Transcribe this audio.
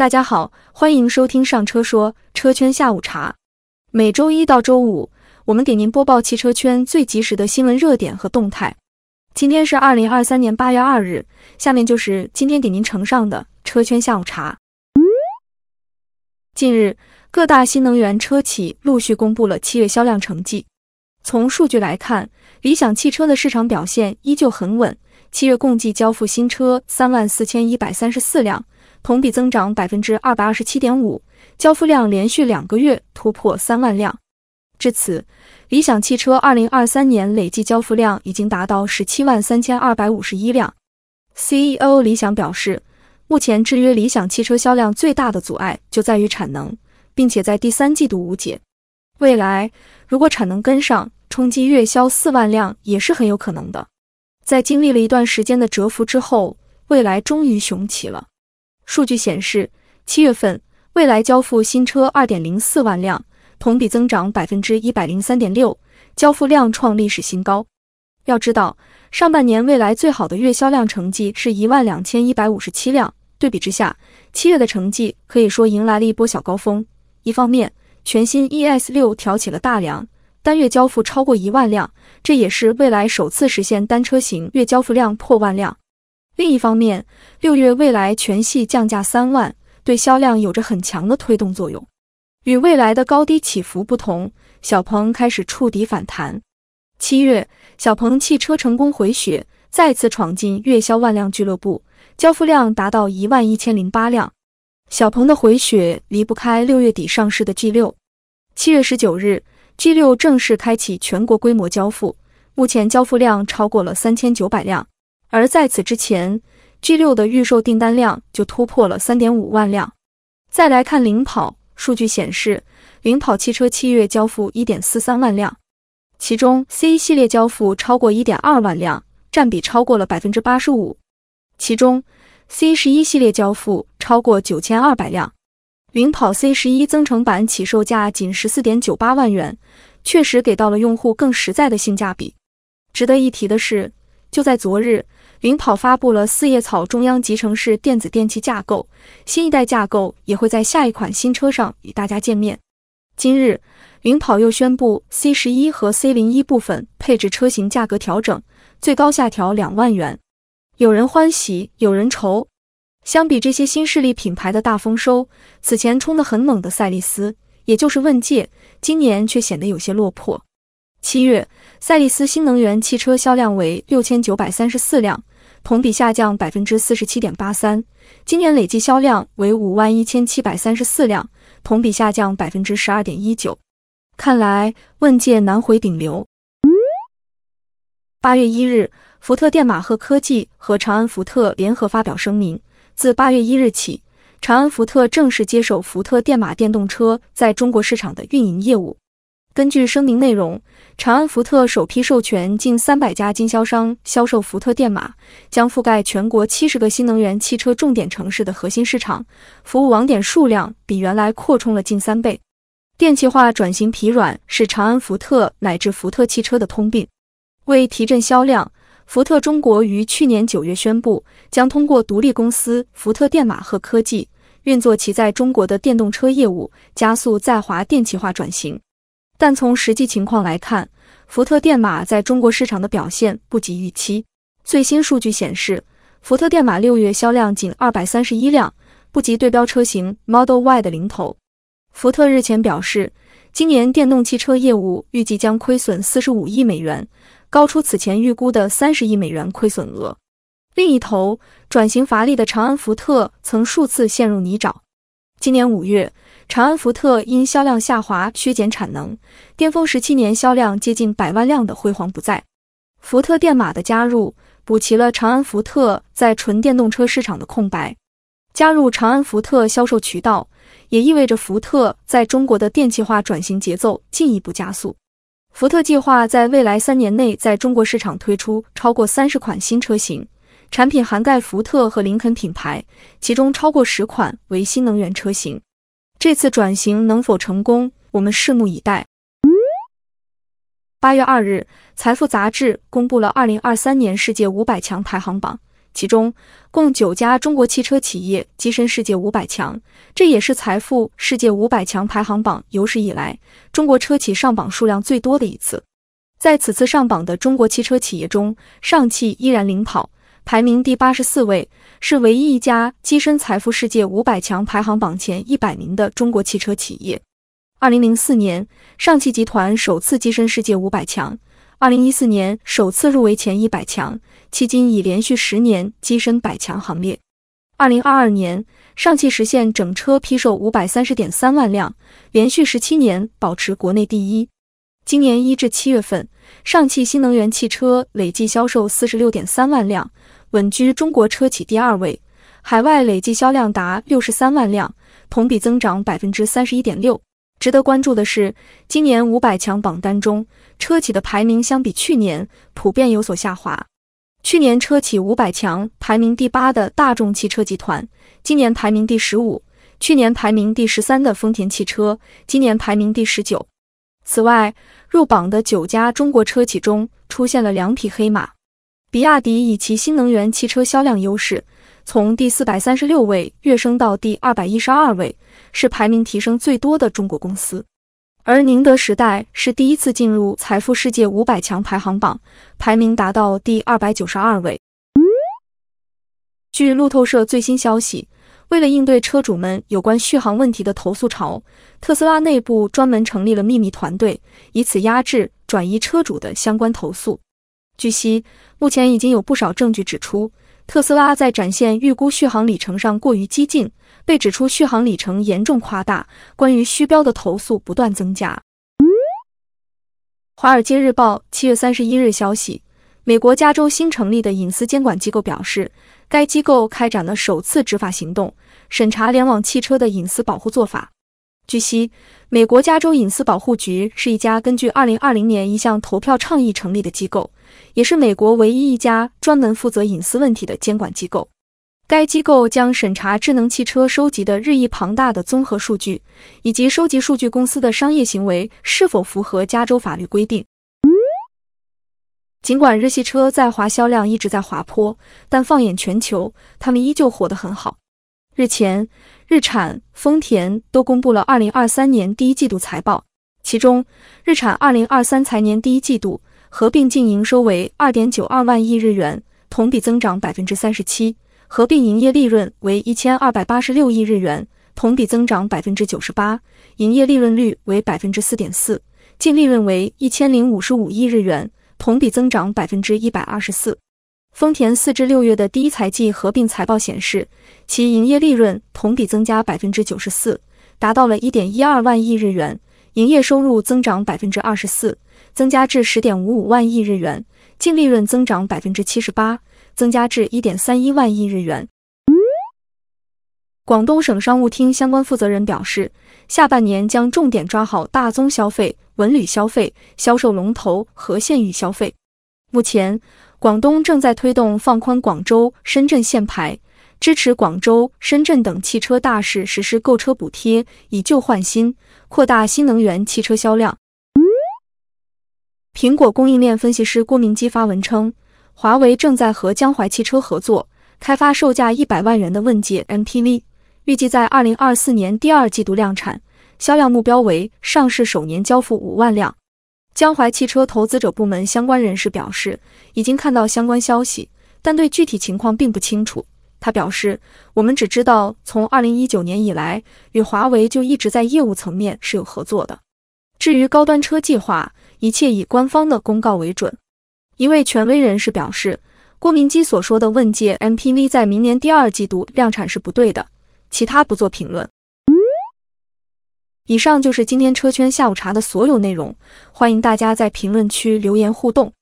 大家好，欢迎收听上车说车圈下午茶。每周一到周五，我们给您播报汽车圈最及时的新闻热点和动态。今天是二零二三年八月二日，下面就是今天给您呈上的车圈下午茶。近日，各大新能源车企陆续公布了七月销量成绩。从数据来看，理想汽车的市场表现依旧很稳，七月共计交付新车三万四千一百三十四辆，同比增长百分之二百二十七点五，交付量连续两个月突破三万辆。至此，理想汽车二零二三年累计交付量已经达到十七万三千二百五十一辆。CEO 理想表示，目前制约理想汽车销量最大的阻碍就在于产能，并且在第三季度无解。未来如果产能跟上，冲击月销四万辆也是很有可能的。在经历了一段时间的蛰伏之后，蔚来终于雄起了。数据显示，七月份未来交付新车二点零四万辆，同比增长百分之一百零三点六，交付量创历史新高。要知道，上半年蔚来最好的月销量成绩是一万两千一百五十七辆，对比之下，七月的成绩可以说迎来了一波小高峰。一方面，全新 ES 六挑起了大梁，单月交付超过一万辆，这也是蔚来首次实现单车型月交付量破万辆。另一方面，六月蔚来全系降价三万，对销量有着很强的推动作用。与蔚来的高低起伏不同，小鹏开始触底反弹。七月，小鹏汽车成功回血，再次闯进月销万辆俱乐部，交付量达到一万一千零八辆。小鹏的回血离不开六月底上市的 G 六。七月十九日，G 六正式开启全国规模交付，目前交付量超过了三千九百辆。而在此之前，G 六的预售订单量就突破了三点五万辆。再来看领跑数据显示，领跑汽车七月交付一点四三万辆，其中 C 系列交付超过一点二万辆，占比超过了百分之八十五。其中 C 十一系列交付超过九千二百辆，领跑 C 十一增程版起售价仅十四点九八万元，确实给到了用户更实在的性价比。值得一提的是，就在昨日，领跑发布了四叶草中央集成式电子电器架构，新一代架构也会在下一款新车上与大家见面。今日，领跑又宣布 C 十一和 C 零一部分配置车型价格调整，最高下调两万元。有人欢喜，有人愁。相比这些新势力品牌的大丰收，此前冲得很猛的赛力斯，也就是问界，今年却显得有些落魄。七月，赛力斯新能源汽车销量为六千九百三十四辆，同比下降百分之四十七点八三。今年累计销量为五万一千七百三十四辆，同比下降百分之十二点一九。看来问界难回顶流。八月一日。福特电马赫科技和长安福特联合发表声明，自八月一日起，长安福特正式接手福特电马电动车在中国市场的运营业务。根据声明内容，长安福特首批授权近三百家经销商销售福特电马，将覆盖全国七十个新能源汽车重点城市的核心市场，服务网点数量比原来扩充了近三倍。电气化转型疲软是长安福特乃至福特汽车的通病，为提振销量。福特中国于去年九月宣布，将通过独立公司福特电马赫科技运作其在中国的电动车业务，加速在华电气化转型。但从实际情况来看，福特电马在中国市场的表现不及预期。最新数据显示，福特电马六月销量仅二百三十一辆，不及对标车型 Model Y 的零头。福特日前表示，今年电动汽车业务预计将亏损四十五亿美元。高出此前预估的三十亿美元亏损额。另一头，转型乏力的长安福特曾数次陷入泥沼。今年五月，长安福特因销量下滑削减产能，巅峰时七年销量接近百万辆的辉煌不再。福特电马的加入，补齐了长安福特在纯电动车市场的空白。加入长安福特销售渠道，也意味着福特在中国的电气化转型节奏进一步加速。福特计划在未来三年内在中国市场推出超过三十款新车型，产品涵盖福特和林肯品牌，其中超过十款为新能源车型。这次转型能否成功，我们拭目以待。八月二日，财富杂志公布了二零二三年世界五百强排行榜，其中共九家中国汽车企业跻身世界五百强，这也是财富世界五百强排行榜有史以来中国车企上榜数量最多的一次。在此次上榜的中国汽车企业中，上汽依然领跑，排名第八十四位，是唯一一家跻身财富世界五百强排行榜前一百名的中国汽车企业。二零零四年，上汽集团首次跻身世界五百强；二零一四年，首次入围前一百强，迄今已连续十年跻身百强行列。二零二二年，上汽实现整车批售五百三十点三万辆，连续十七年保持国内第一。今年一至七月份，上汽新能源汽车累计销售四十六点三万辆，稳居中国车企第二位。海外累计销量达六十三万辆，同比增长百分之三十一点六。值得关注的是，今年五百强榜单中，车企的排名相比去年普遍有所下滑。去年车企五百强排名第八的大众汽车集团，今年排名第十五；去年排名第十三的丰田汽车，今年排名第十九。此外，入榜的九家中国车企中出现了两匹黑马，比亚迪以其新能源汽车销量优势，从第四百三十六位跃升到第二百一十二位，是排名提升最多的中国公司。而宁德时代是第一次进入财富世界五百强排行榜，排名达到第二百九十二位。据路透社最新消息。为了应对车主们有关续航问题的投诉潮，特斯拉内部专门成立了秘密团队，以此压制、转移车主的相关投诉。据悉，目前已经有不少证据指出，特斯拉在展现预估续航里程上过于激进，被指出续航里程严重夸大，关于虚标的投诉不断增加。华尔街日报七月三十一日消息，美国加州新成立的隐私监管机构表示。该机构开展了首次执法行动，审查联网汽车的隐私保护做法。据悉，美国加州隐私保护局是一家根据2020年一项投票倡议成立的机构，也是美国唯一一家专门负责隐私问题的监管机构。该机构将审查智能汽车收集的日益庞大的综合数据，以及收集数据公司的商业行为是否符合加州法律规定。尽管日系车在华销量一直在滑坡，但放眼全球，他们依旧活得很好。日前，日产、丰田都公布了2023年第一季度财报，其中，日产2023财年第一季度合并净营收为2.92万亿日元，同比增长37%；合并营业利润为1286亿日元，同比增长98%；营业利润率为4.4%；净利润为1055亿日元。同比增长百分之一百二十四。丰田四至六月的第一财季合并财报显示，其营业利润同比增加百分之九十四，达到了一点一二万亿日元；营业收入增长百分之二十四，增加至十点五五万亿日元；净利润增长百分之七十八，增加至一点三一万亿日元。广东省商务厅相关负责人表示，下半年将重点抓好大宗消费、文旅消费、销售龙头和县域消费。目前，广东正在推动放宽广州、深圳限牌，支持广州、深圳等汽车大市实施购车补贴，以旧换新，扩大新能源汽车销量。苹果供应链分析师郭明基发文称，华为正在和江淮汽车合作，开发售价一百万元的问界 MPV。预计在二零二四年第二季度量产，销量目标为上市首年交付五万辆。江淮汽车投资者部门相关人士表示，已经看到相关消息，但对具体情况并不清楚。他表示，我们只知道从二零一九年以来，与华为就一直在业务层面是有合作的。至于高端车计划，一切以官方的公告为准。一位权威人士表示，郭明基所说的问界 MPV 在明年第二季度量产是不对的。其他不做评论。以上就是今天车圈下午茶的所有内容，欢迎大家在评论区留言互动。